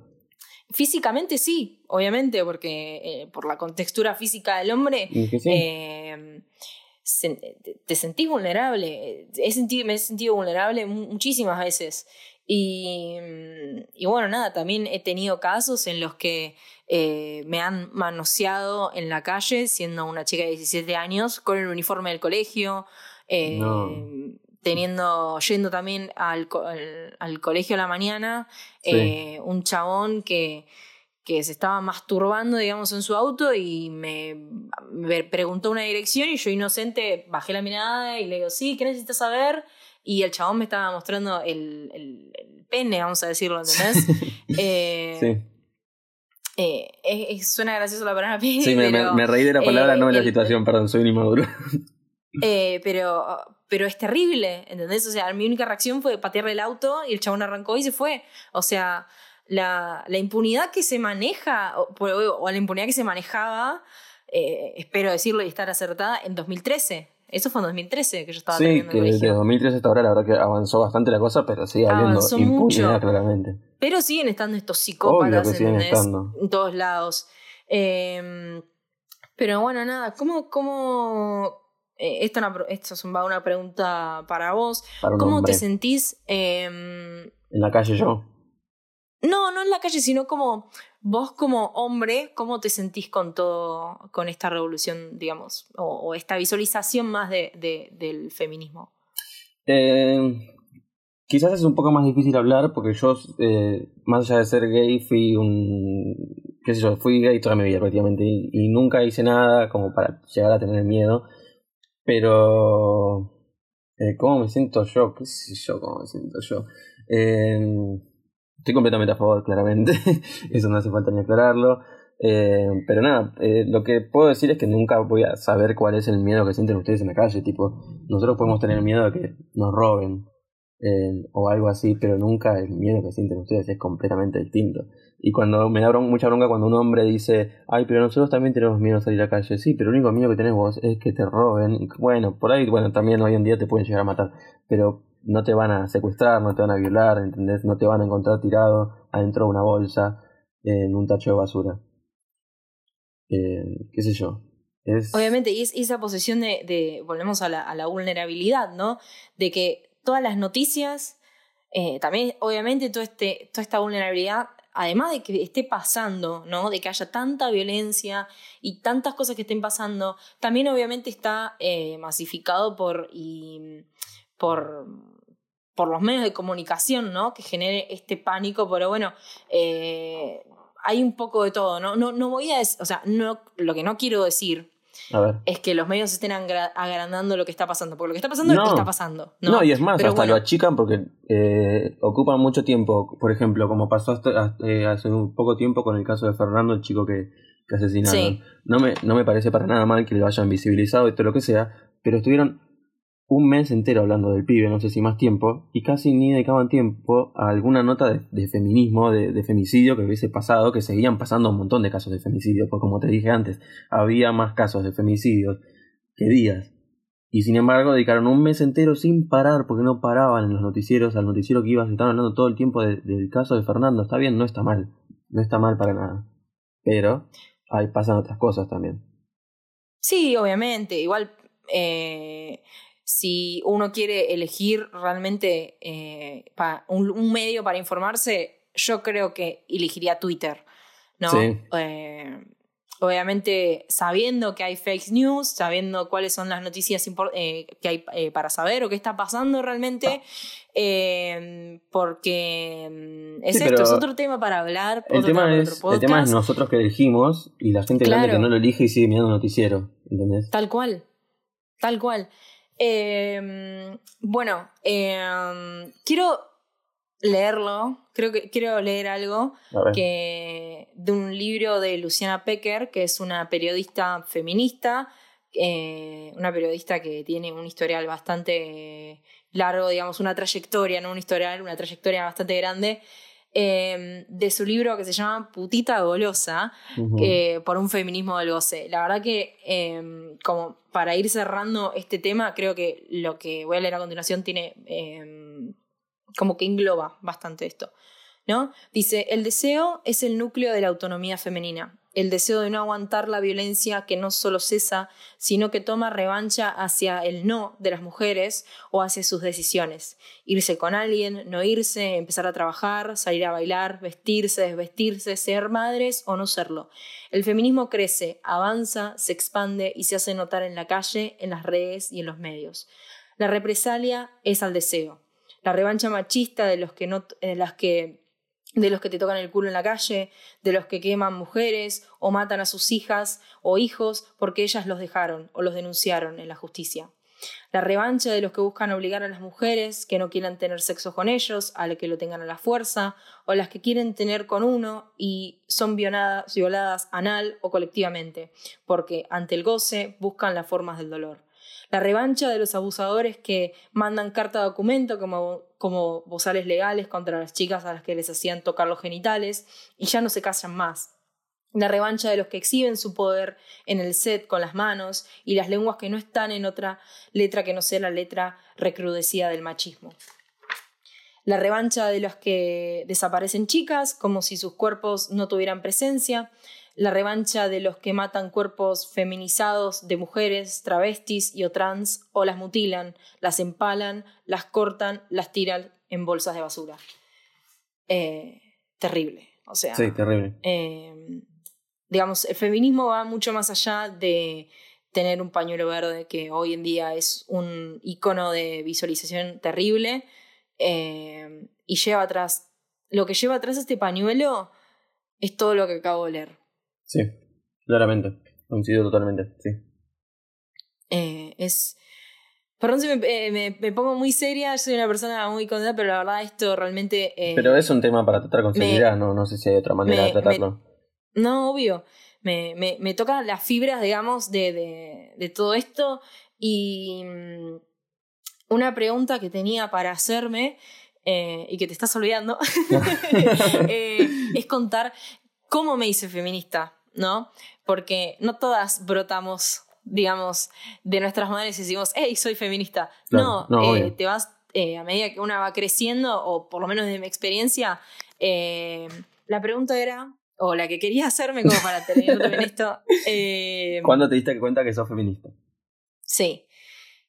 Físicamente sí, obviamente, porque eh, por la contextura física del hombre. Em, te sentís vulnerable. He sentido, me he sentido vulnerable muchísimas veces. Y, y, bueno, nada, también he tenido casos en los que eh, me han manoseado en la calle siendo una chica de 17 años con el uniforme del colegio, eh, teniendo, yendo también al, al, colegio a la mañana, eh, un chabón que que se estaba masturbando, digamos, en su auto y me, preguntó una dirección y yo inocente bajé la mirada y le digo, sí, ¿qué necesitas saber? Y el chabón me estaba mostrando el, el, pene, vamos a decirlo, ¿entendés? eh, sí. Eh, suena gracioso la palabra pene. Sí, me, me, reí de la palabra, no de la situación, perdón, soy un inmaduro. Eh, pero, pero es terrible, ¿entendés? O sea, mi única reacción fue patearle el auto y el chabón arrancó y se fue. O sea, la, la impunidad que se maneja, o, o, la impunidad que se manejaba, eh, espero decirlo y estar acertada, en 2013. Eso fue en 2013 que yo estaba Sí, que de 2013 hasta ahora la verdad que avanzó bastante la cosa, pero sigue habiendo impunidad claramente. Pero siguen estando estos psicópatas en todos lados. Em, pero bueno, nada, ¿cómo, cómo eh, esto, es una pregunta para vos. ¿Cómo te sentís? Em, en la calle yo. No, no en la calle, sino como vos como hombre, ¿cómo te sentís con todo, con esta revolución, digamos, o, esta visualización más de, del feminismo? Eh, quizás es un poco más difícil hablar porque yo, eh, más allá de ser gay, fui un, qué sé yo, fui gay toda mi vida prácticamente y, nunca hice nada como para llegar a tener miedo, pero... Eh, ¿Cómo me siento yo? ¿Qué sé yo cómo me siento yo? Eh, Estoy completamente a favor, claramente. Eso no hace falta ni aclararlo. Eh, pero nada, eh, lo que puedo decir es que nunca voy a saber cuál es el miedo que sienten ustedes en la calle. Tipo, nosotros podemos tener miedo de que nos roben eh, o algo así, pero nunca el miedo que sienten ustedes es completamente distinto. Y cuando me da mucha bronca cuando un hombre dice, ay, pero nosotros también tenemos miedo de salir a la calle. Sí, pero el único miedo que tenés vos es que te roben. Y bueno, por ahí, bueno, también hoy en día te pueden llegar a matar. Pero no te van a secuestrar, no te van a violar. No te van a encontrar tirado adentro de una bolsa, en un tacho de basura. Eh, ¿Qué sé yo? Obviamente, y es esa posesión de, de volvemos a la, a la, vulnerabilidad, ¿no? De que todas las noticias, eh, también obviamente todo este, toda esta vulnerabilidad, además de que esté pasando, ¿no? De que haya tanta violencia y tantas cosas que estén pasando, también obviamente está eh, masificado por, y, por por los medios de comunicación, ¿no? Que genere este pánico, pero bueno, eh, hay un poco de todo, ¿no? No, voy a o sea, no, lo que no quiero decir es que los medios estén agrandando lo que está pasando, porque lo que está pasando es lo que está pasando. No, y es más, hasta lo achican porque eh, ocupan mucho tiempo, por ejemplo, como pasó hasta, eh, hace un poco tiempo con el caso de Fernando, el chico que, que asesinaron. No, me, no me parece para nada mal que lo hayan visibilizado y todo lo que sea, pero estuvieron un mes entero hablando del pibe, no sé si más tiempo, y casi ni dedicaban tiempo a alguna nota de, feminismo, de, femicidio que hubiese pasado, que seguían pasando un montón de casos de femicidio, porque como te dije antes, había más casos de femicidios que días. Y sin embargo dedicaron un mes entero sin parar, porque no paraban en los noticieros, al noticiero que ibas, estaban hablando todo el tiempo del caso de Fernando. Está bien, no está mal, no está mal para nada. Pero ahí pasan otras cosas también. Sí, obviamente. Igual eh, si uno quiere elegir realmente eh, un, medio para informarse, yo creo que elegiría Twitter, ¿no? Eh, obviamente sabiendo que hay fake news, sabiendo cuáles son las noticias eh, que hay para saber o qué está pasando realmente, porque mm, es esto, es otro tema para hablar. El, tema es, el tema es nosotros que elegimos y la gente grande que no lo elige y sigue mirando noticiero, ¿entendés? Tal cual, tal cual. Eh, bueno, eh, quiero leerlo, creo que quiero leer algo que, de un libro de Luciana Pecker, que es una periodista feminista, eh, una periodista que tiene un historial bastante largo, digamos, una trayectoria, no un historial, una trayectoria bastante grande Em, de su libro que se llama Putita Golosa, por un feminismo del goce. La verdad que, em, como para ir cerrando este tema, creo que lo que voy a leer a continuación tiene em, como que engloba bastante esto. ¿no? Dice, el deseo es el núcleo de la autonomía femenina el deseo de no aguantar la violencia que no solo cesa, sino que toma revancha hacia el no de las mujeres o hacia sus decisiones. Irse con alguien, no irse, empezar a trabajar, salir a bailar, vestirse, desvestirse, ser madres o no serlo. El feminismo crece, avanza, se expande y se hace notar en la calle, en las redes y en los medios. La represalia es al deseo. La revancha machista de los que no, las que de los que te tocan el culo en la calle, de los que queman mujeres o matan a sus hijas o hijos porque ellas los dejaron o los denunciaron en la justicia. La revancha de los que buscan obligar a las mujeres que no quieran tener sexo con ellos, a las que lo tengan a la fuerza, o las que quieren tener con uno y son violadas, violadas anal o colectivamente, porque ante el goce buscan las formas del dolor la revancha de los abusadores que mandan carta documento como, como bozales legales contra las chicas a las que les hacían tocar los genitales y ya no se casan más. La revancha de los que exhiben su poder en el set con las manos y las lenguas que no están en otra letra que no sea la letra recrudecida del machismo. La revancha de los que desaparecen chicas como si sus cuerpos no tuvieran presencia, la revancha de los que matan cuerpos feminizados de mujeres, travestis y o trans, o las mutilan, las empalan, las cortan, las tiran en bolsas de basura. Eh, terrible. O sea. Sí, terrible. Eh, digamos, el feminismo va mucho más allá de tener un pañuelo verde que hoy en día es un icono de visualización terrible eh, y lleva atrás, lo que lleva atrás este pañuelo es todo lo que acabo de leer. Sí, claramente. Coincido totalmente, sí. Eh, es. Perdón si me, me, pongo muy seria, soy una persona muy contenta, pero la verdad esto realmente... Eh, pero es un tema para tratar con seriedad, no, no sé si hay otra manera de tratarlo. no, obvio. Me, me, me tocan las fibras, digamos, de, de, de todo esto y mm, una pregunta que tenía para hacerme eh, y que te estás olvidando es contar cómo me hice feminista. ¿No? Porque no todas brotamos, digamos, de nuestras madres y decimos, hey, soy feminista. no, eh, te vas, eh, a medida que una va creciendo, o por lo menos de mi experiencia, eh, la pregunta era, o la que quería hacerme como para tener también esto. ¿Cuándo te diste cuenta que sos feminista? Sí.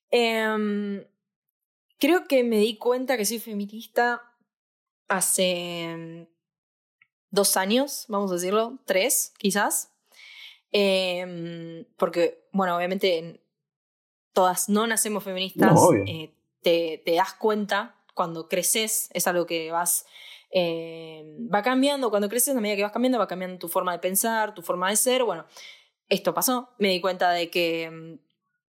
Em, creo que me di cuenta que soy feminista hace dos años, vamos a decirlo, tres quizás. Em, porque, bueno, obviamente todas no nacemos feministas, eh, te, te, das cuenta cuando creces, es algo que vas eh, va cambiando, cuando creces, a medida que vas cambiando, va cambiando tu forma de pensar, tu forma de ser. Bueno, esto pasó, me di cuenta de que mm,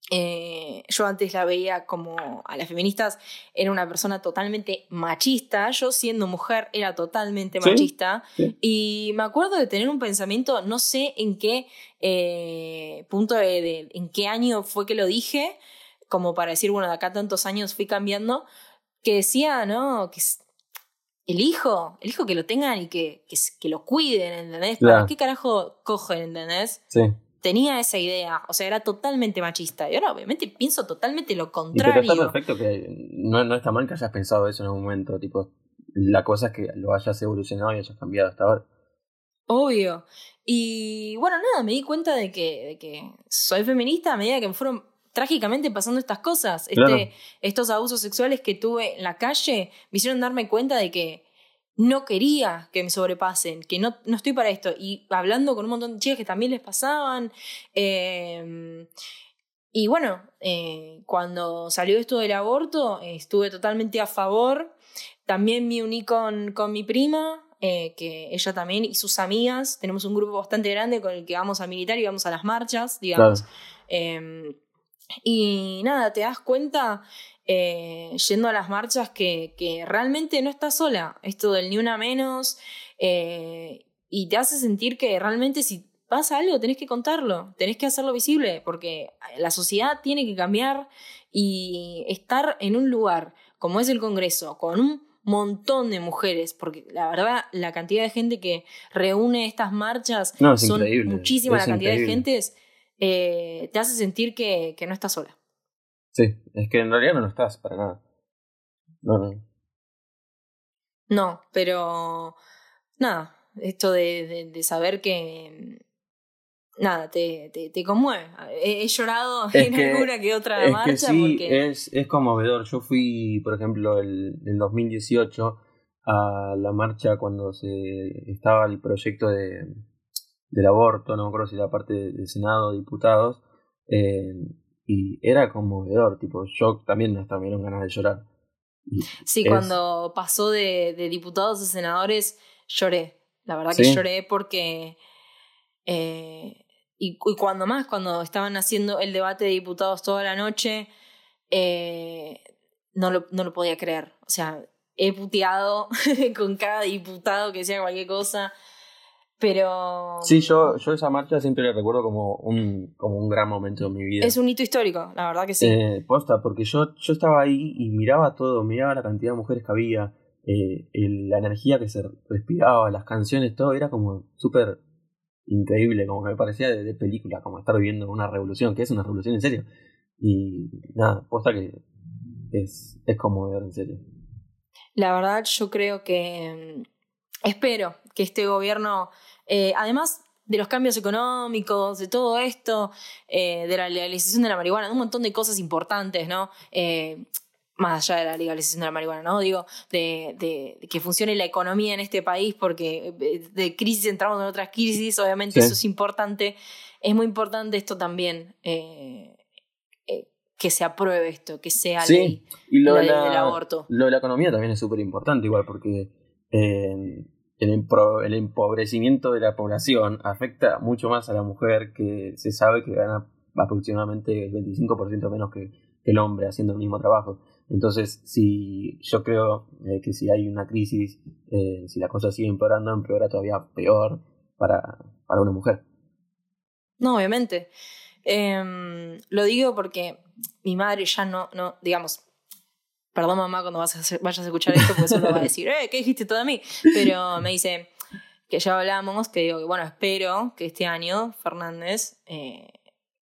eh, yo antes la veía como a las feministas, era una persona totalmente machista, yo siendo mujer era totalmente machista y me acuerdo de tener un pensamiento, no sé en qué eh, punto, de, en qué año fue que lo dije, como para decir, bueno, de acá tantos años fui cambiando, que decía, ¿no? Que el hijo, el hijo que lo tengan y que, que, lo cuiden, ¿entendés? ¿Para qué carajo cogen, ¿entendés? Sí. Tenía esa idea, o sea, era totalmente machista. Y ahora, obviamente, pienso totalmente lo contrario. Y está perfecto que no, no está mal que hayas pensado eso en algún momento. Tipo, la cosa es que lo hayas evolucionado y hayas cambiado hasta ahora. Obvio. Y bueno, nada, me di cuenta de que, de que soy feminista a medida que me fueron trágicamente pasando estas cosas. Este, estos abusos sexuales que tuve en la calle me hicieron darme cuenta de que no quería que me sobrepasen, que no, no estoy para esto. Y hablando con un montón de chicas que también les pasaban. Em, y bueno, eh, cuando salió esto del aborto, estuve totalmente a favor. También me uní con, con mi prima, eh, que ella también y sus amigas. Tenemos un grupo bastante grande con el que vamos a militar y vamos a las marchas, digamos. Em, y nada, te das cuenta eh, yendo a las marchas que, que, realmente no estás sola. Esto del ni una menos. Eh, y te hace sentir que realmente si pasa algo tenés que contarlo, tenés que hacerlo visible, porque la sociedad tiene que cambiar y estar en un lugar como es el Congreso, con un montón de mujeres, porque la verdad la cantidad de gente que reúne estas marchas son muchísima la cantidad de gentes eh, te hace sentir que, que, no estás sola. Sí, es que en realidad no lo estás para nada. No, no. No, pero nada, esto de, de, saber que nada, te, te, te conmueve. He, llorado en alguna que otra es marcha. Que sí, es, es conmovedor. Yo fui, por ejemplo, el, en 2018 a la marcha cuando se estaba el proyecto de, del aborto, no me acuerdo si la parte del Senado, diputados, eh, y era conmovedor, tipo, yo también hasta me dieron ganas de llorar. sí, cuando pasó de, de, diputados a senadores, lloré, la verdad que lloré porque... Eh, y, cuando más, cuando estaban haciendo el debate de diputados toda la noche, eh, no, lo, no lo podía creer. O sea, he puteado con cada diputado que decía cualquier cosa. Pero. Sí, yo, yo esa marcha siempre la recuerdo como un, como un gran momento de mi vida. Es un hito histórico, la verdad que sí. Eh, posta, porque yo, yo estaba ahí y miraba todo, miraba la cantidad de mujeres que había, eh, la energía que se respiraba, las canciones, todo era como súper increíble, como que me parecía de, película, como estar viviendo una revolución, que es una revolución en serio. Y nada, posta que es, es ver en serio. La verdad, yo creo que. Espero que este gobierno eh, además de los cambios económicos, de todo esto, eh, de la legalización de la marihuana, de un montón de cosas importantes, ¿no? Eh, más allá de la legalización de la marihuana, ¿no? Digo, de, de, que funcione la economía en este país, porque de crisis entramos en otras crisis, obviamente eso es importante. Es muy importante esto también, que se apruebe esto, que sea ley, y lo la ley del aborto. Lo de la economía también es súper importante, igual, porque el, empobrecimiento de la población afecta mucho más a la mujer que se sabe que gana aproximadamente el 25% menos que, el hombre haciendo el mismo trabajo. Entonces, si yo creo eh, que si hay una crisis, eh, si la cosa sigue empeorando, empeora todavía peor para, para una mujer. No, obviamente. Em, lo digo porque mi madre ya no, no digamos, Perdón, mamá, cuando vas a vayas a escuchar esto, pues solo va a decir, eh, ¿qué dijiste todo a mí? Pero me dice que ya hablamos, que digo que, bueno, espero que este año Fernández, eh,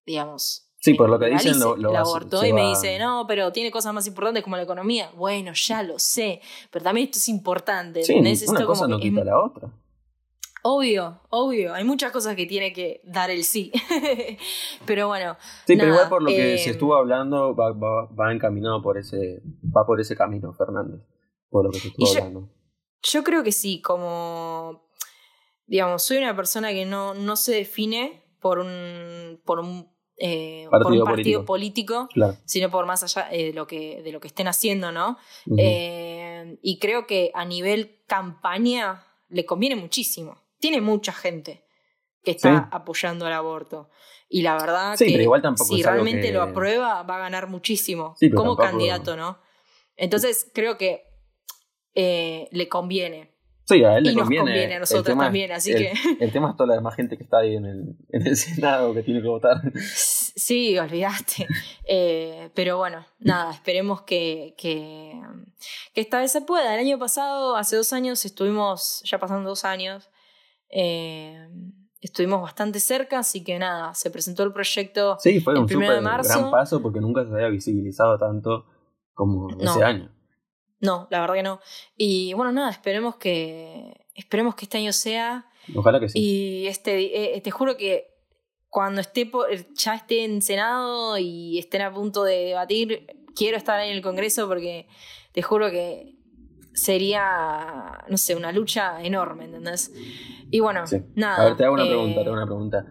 digamos. Sí, por lo que dicen, lo, lo abortó y me dice, no, pero tiene cosas más importantes como la economía. Bueno, ya lo sé, pero también esto es importante. Sí, una cosa no quita la otra. Obvio, obvio. Hay muchas cosas que tiene que dar el sí. pero bueno. Sí, pero igual por lo que se em, estuvo hablando, va, va, encaminado por ese, va por ese camino, Fernández. Por lo que se estuvo hablando. Yo creo que sí, como digamos, soy una persona que no, no se define por un, por un eh, por un partido político, sino por más allá de lo que, de lo que estén haciendo, ¿no? y creo que a nivel campaña le conviene muchísimo. Tiene mucha gente que está apoyando al aborto. Y la verdad que si realmente lo aprueba, va a ganar muchísimo como candidato, ¿no? Entonces creo que eh, le conviene. Sí, a él le y conviene. nos conviene a nosotros también, así que... El tema es toda la demás gente que está ahí en el, en el Senado que tiene que votar. Sí, olvidaste. Eh, pero bueno, nada, esperemos que, que, que, esta vez se pueda. El año pasado, hace dos años, estuvimos, ya pasando dos años, eh, estuvimos bastante cerca, así que nada, se presentó el proyecto sí, fue un de marzo. gran paso porque nunca se había visibilizado tanto como ese año. No, la verdad que no. Y bueno, nada, esperemos que esperemos que este año sea. Ojalá que sí. Y este, eh, te juro que cuando esté ya esté en Senado y estén a punto de debatir, quiero estar en el Congreso porque te juro que sería, no sé, una lucha enorme, ¿entendés? Y bueno, nada. A ver, te hago una pregunta, te hago una pregunta.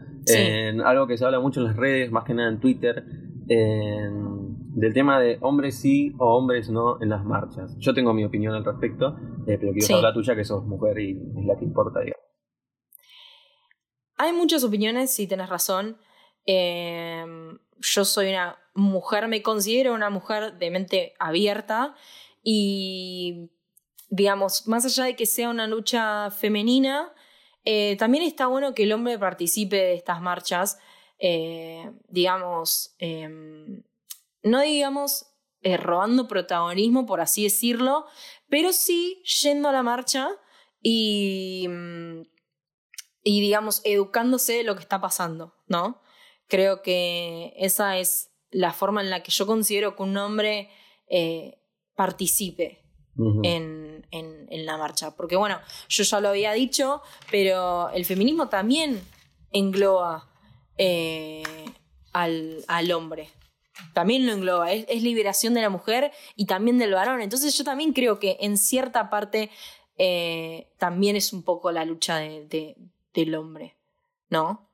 algo que se habla mucho en las redes, más que nada en Twitter, del tema de hombres sí o hombres no en las marchas. Yo tengo mi opinión al respecto, eh, pero quiero saber la tuya, que sos mujer y es la que importa, digamos. Hay muchas opiniones, si tenés razón. Em, yo soy una mujer, me considero una mujer de mente abierta y digamos, más allá de que sea una lucha femenina, eh, también está bueno que el hombre participe de estas marchas, eh, digamos, em, no digamos eh, robando protagonismo, por así decirlo, pero sí yendo a la marcha y, mm, y digamos, educándose de lo que está pasando, ¿no? Creo que esa es la forma en la que yo considero que un hombre participe en, en, la marcha. Porque bueno, yo ya lo había dicho, pero el feminismo también engloba eh, al, al, hombre. También lo engloba, es, liberación de la mujer y también del varón. Entonces yo también creo que en cierta parte eh, también es un poco la lucha de, del hombre, ¿no?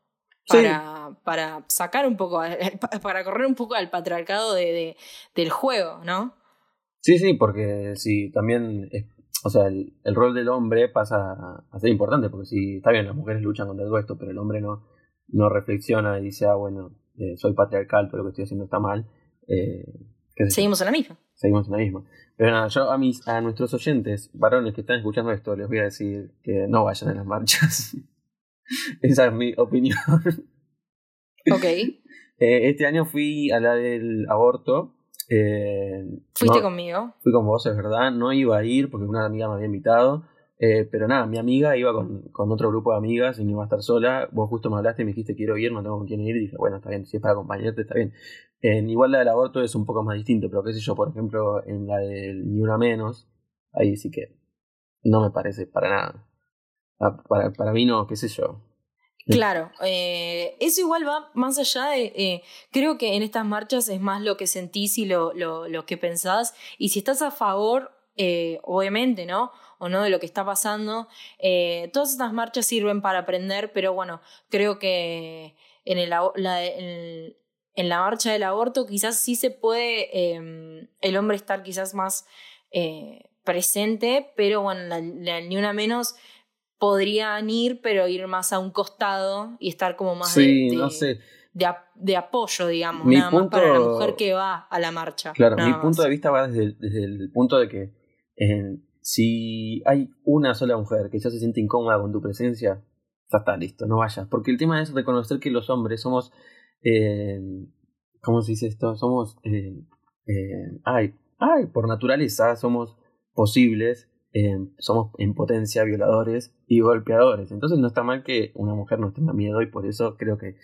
Para, para, sacar un poco, para correr un poco al patriarcado de, del juego, ¿no? Sí, sí, porque si también, o sea, el, rol del hombre pasa a, ser importante, porque si está bien, las mujeres luchan contra todo esto, pero el hombre no, no reflexiona y dice, ah, bueno, eh, soy patriarcal, pero lo que estoy haciendo está mal. Eh, seguimos en la misma. Seguimos en la misma. Pero nada, yo a, mis, a nuestros oyentes, varones que están escuchando esto, les voy a decir que no vayan a las marchas. Esa es mi opinión. Ok. Eh, este año fui a la del aborto eh, ¿Fuiste conmigo? Fui con vos, es verdad. No iba a ir porque una amiga me había invitado. Eh, pero nada, mi amiga iba con, con, otro grupo de amigas y no iba a estar sola. Vos justo me hablaste y me dijiste quiero ir, no tengo con quién ir. Y dije, bueno, está bien, si es para acompañarte, está bien. En igual la del aborto es un poco más distinto, pero qué sé yo, por ejemplo, en la del Ni Una Menos, ahí sí que no me parece para nada. Ah, para, para mí no, qué sé yo. Claro, eh, eso igual va más allá de, eh, creo que en estas marchas es más lo que sentís y lo, lo, que pensás, y si estás a favor, eh, obviamente, ¿no? O no de lo que está pasando, todas estas marchas sirven para aprender, pero bueno, creo que en, el, la, en, la marcha del aborto quizás sí se puede em, el hombre estar quizás más presente, pero bueno, ni una menos podrían ir, pero ir más a un costado y estar como más de, no sé. de, apoyo, digamos, nada más para la mujer que va a la marcha. Claro, mi punto de vista va desde, desde el punto de que eh, si hay una sola mujer que ya se siente incómoda con tu presencia, ya está listo, no vayas. Porque el tema es reconocer que los hombres somos, eh, ¿cómo se dice esto? Somos, eh, eh, ay, ay, por naturaleza somos posibles somos en potencia violadores y golpeadores. Entonces no está mal que una mujer nos tenga miedo y por eso creo que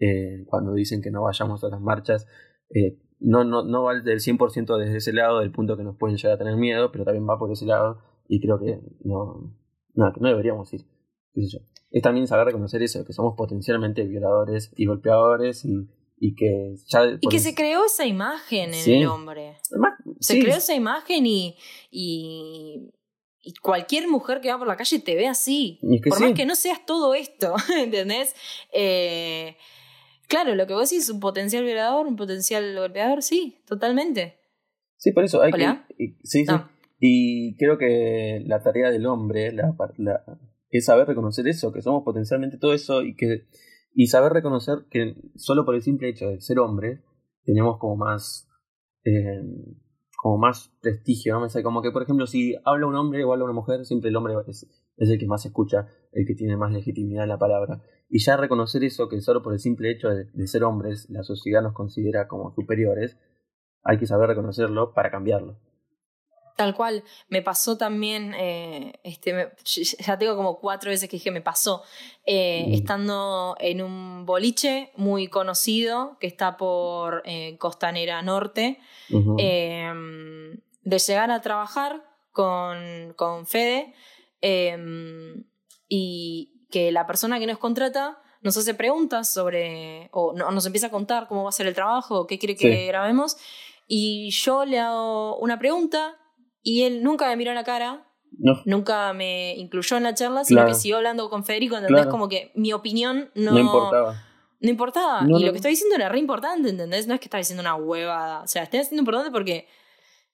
eh, cuando dicen que no vayamos a las marchas, eh, no, no, no va del 100% desde ese lado, del punto que nos pueden llegar a tener miedo, pero también va por ese lado y creo que no, no, no deberíamos ir. Es también saber reconocer eso, que somos potencialmente violadores y golpeadores y, y que ya... Y que se creó esa imagen en el hombre. Se creó esa imagen y, y y cualquier mujer que va por la calle te ve así. por más que no seas todo esto, ¿entendés? Eh, Claro, lo que vos decís, un potencial violador, un potencial golpeador, sí, totalmente. Sí, por eso hay que. Sí, sí. Y creo que la tarea del hombre la, es saber reconocer eso, que somos potencialmente todo eso y que y saber reconocer que solo por el simple hecho de ser hombre tenemos como más eh, como más prestigio, ¿no? Me sé, como que por ejemplo si habla un hombre o habla una mujer, siempre el hombre es, el que más escucha, el que tiene más legitimidad en la palabra. Y ya reconocer eso, que solo por el simple hecho de ser hombres la sociedad nos considera como superiores, hay que saber reconocerlo para cambiarlo. Tal cual, me pasó también, eh, este, ya tengo como cuatro veces que dije me pasó, eh, mm. estando en un boliche muy conocido que está por eh, Costanera Norte, em, de llegar a trabajar con, con Fede em, y que la persona que nos contrata nos hace preguntas sobre, o nos empieza a contar cómo va a ser el trabajo, qué quiere que grabemos, y yo le hago una pregunta y él nunca me miró en la cara, nunca me incluyó en la charla, sino que siguió hablando con Federico, ¿entendés? Como que mi opinión no, no importaba. No importaba. y lo que estoy diciendo era re importante, ¿entendés? No es que estaba diciendo una huevada. O sea, estoy haciendo importante porque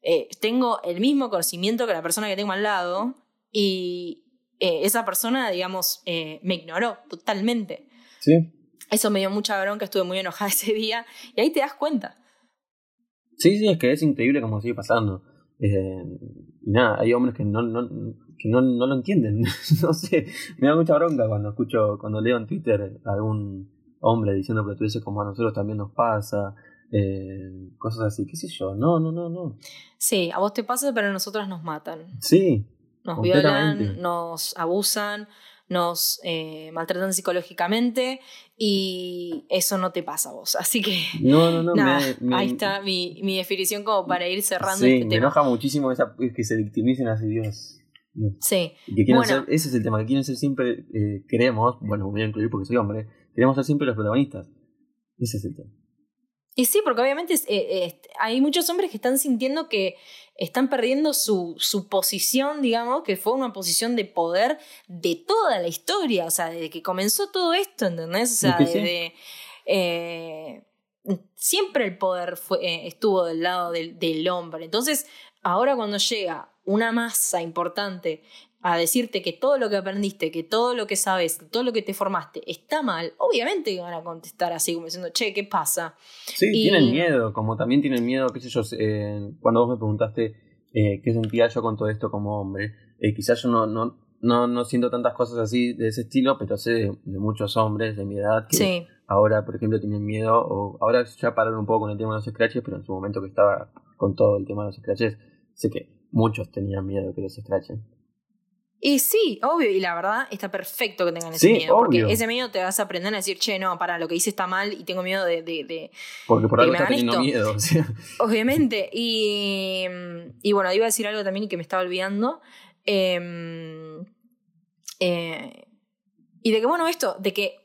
eh, tengo el mismo conocimiento que la persona que tengo al lado y eh, esa persona, digamos, eh, me ignoró totalmente. Sí. Eso me dio mucha bronca, estuve muy enojada ese día y ahí te das cuenta. Sí, sí, es que es increíble como sigue pasando. Eh, nada, hay hombres que no, no, que no, no lo entienden. no sé, me da mucha bronca cuando escucho, cuando leo en Twitter a algún hombre diciendo que como a nosotros también nos pasa. Eh, cosas así, qué sé yo, no, no, no, no. Sí, a vos te pasa, pero a nosotros nos matan. Sí. Nos violan, nos abusan, nos eh, maltratan psicológicamente y eso no te pasa a vos. Así que no, no, no, ahí está mi, mi, definición como para ir cerrando sí, este me enoja muchísimo esa, que se victimicen así Dios. Sí. Que ese es el tema, que quieren ser siempre, eh, queremos, bueno, me voy a incluir porque soy hombre, queremos ser siempre los protagonistas. Ese es el tema. Y sí, porque obviamente eh, hay muchos hombres que están sintiendo que están perdiendo su, su, posición, digamos, que fue una posición de poder de toda la historia, o sea, desde que comenzó todo esto, ¿entendés? O sea, desde... Eh, siempre el poder fue, eh, estuvo del lado del, del hombre. Entonces, ahora cuando llega una masa importante a decirte que todo lo que aprendiste, que todo lo que sabes, que todo lo que te formaste está mal, obviamente van a contestar así, como diciendo, che, ¿qué pasa? Sí, tienen miedo, como también tienen miedo, qué sé yo, eh, cuando vos me preguntaste eh, qué sentía yo con todo esto como hombre, eh, quizás yo no, no, no, no siento tantas cosas así de ese estilo, pero sé de, muchos hombres de mi edad que ahora, por ejemplo, tienen miedo, o ahora ya pararon un poco con el tema de los scratches, pero en su momento que estaba con todo el tema de los scratches, sé que muchos tenían miedo que los scratchen. Y sí, obvio, y la verdad está perfecto que tengan ese miedo, porque ese miedo te vas a aprender a decir, che, no, para, lo que hice está mal y tengo miedo de... de, porque por algo está teniendo miedo. Obviamente, y, y bueno, iba a decir algo también que me estaba olvidando. Em, eh, y de que, bueno, esto, de que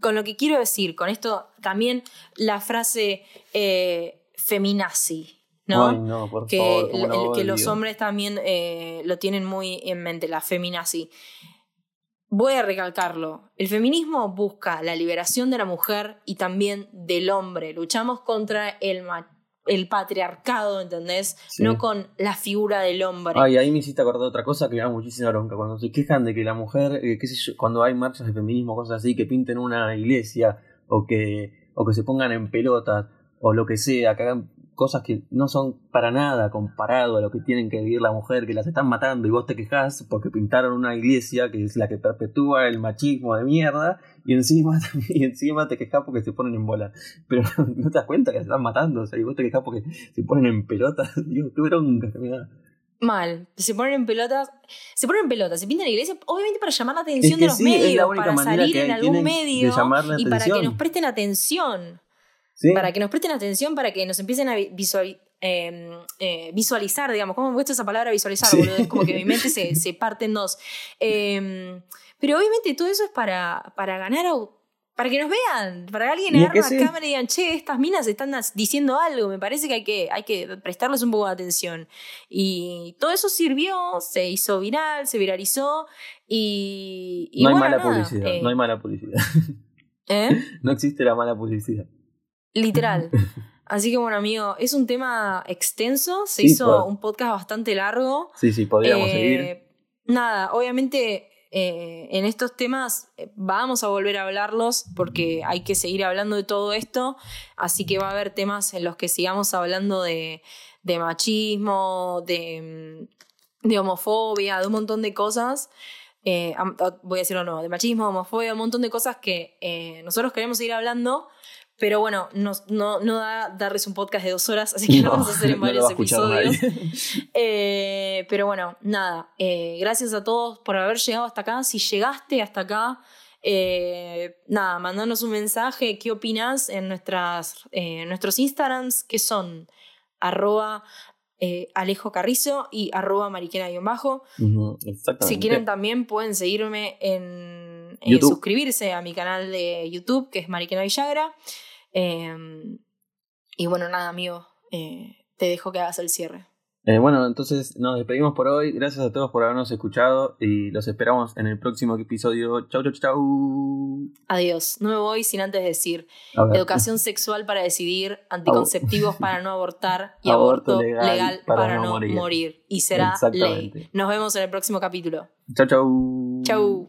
con lo que quiero decir, con esto también la frase eh, feminazi, ¿no? que, que los hombres también eh, lo tienen muy en mente, la feminazi. Voy a recalcarlo. El feminismo busca la liberación de la mujer y también del hombre. Luchamos contra el, el patriarcado, ¿entendés? No con la figura del hombre. Ay, ahí me hiciste acordar otra cosa que me da muchísima bronca. Cuando se quejan de que la mujer, eh, qué sé yo, cuando hay marchas de feminismo, cosas así, que pinten una iglesia o que, o que se pongan en pelotas o lo que sea, que hagan cosas que no son para nada comparado a lo que tienen que vivir la mujer, que las están matando y vos te quejas porque pintaron una iglesia que es la que perpetúa el machismo de mierda y encima, y encima te quejas porque se ponen en bola. Pero no te das cuenta que se están matando, o sea, y vos te quejas porque se ponen en pelotas. Digo, qué bronca que me da. Mal, se ponen en pelotas, se ponen en pelotas, se pintan la iglesia, obviamente para llamar la atención de los medios, para salir en algún medio y para que nos presten atención. Para que nos presten atención, para que nos empiecen a em, eh, visualizar, digamos. ¿Cómo me gusta esa palabra visualizar? Es como que mi mente se, se parte en dos. Em, pero obviamente todo eso es para, para ganar para que nos vean, para que alguien agarre la cámara y digan, che, estas minas están diciendo algo, me parece que hay, que hay que prestarles un poco de atención. Y todo eso sirvió, se hizo viral, se viralizó y... no hay mala publicidad, no hay mala publicidad. ¿Eh? No existe la mala publicidad. Literal. Así que bueno, amigo, es un tema extenso, se Sí, hizo un podcast bastante largo. Sí, sí, podríamos Eh, seguir. Nada, obviamente eh, en estos temas eh, vamos a volver a hablarlos porque hay que seguir hablando de todo esto, así que va a haber temas en los que sigamos hablando de, de machismo, de, mm, de homofobia, de un montón de cosas. Eh, ah, voy a decirlo no, de machismo, homofobia, un montón de cosas que eh, nosotros queremos seguir hablando. Pero bueno, no, no da darles un podcast de dos horas, así que lo vamos a hacer en varios episodios. Eh, pero bueno, nada. eh, gracias a todos por haber llegado hasta acá. Si llegaste hasta acá, eh, nada, mandanos un mensaje. ¿Qué opinas en nuestras, nuestros Instagrams? Que son arroba eh, Alejo Carrizo y arroba mariquena-bajo. Si quieren también pueden seguirme en, YouTube. suscribirse a mi canal de YouTube, que es Mariquena Villagra. Eh, y bueno, nada, amigo, eh, te dejo que hagas el cierre. Eh, bueno, entonces nos despedimos por hoy. Gracias a todos por habernos escuchado y los esperamos en el próximo episodio. Chau, chau, chau. Adiós. No me voy sin antes decir educación sexual para decidir, anticonceptivos para no abortar y Aborto aborto, legal legal, para para, no no morir. morir. Y será ley. Nos vemos en el próximo capítulo. Chau, chau. Chau.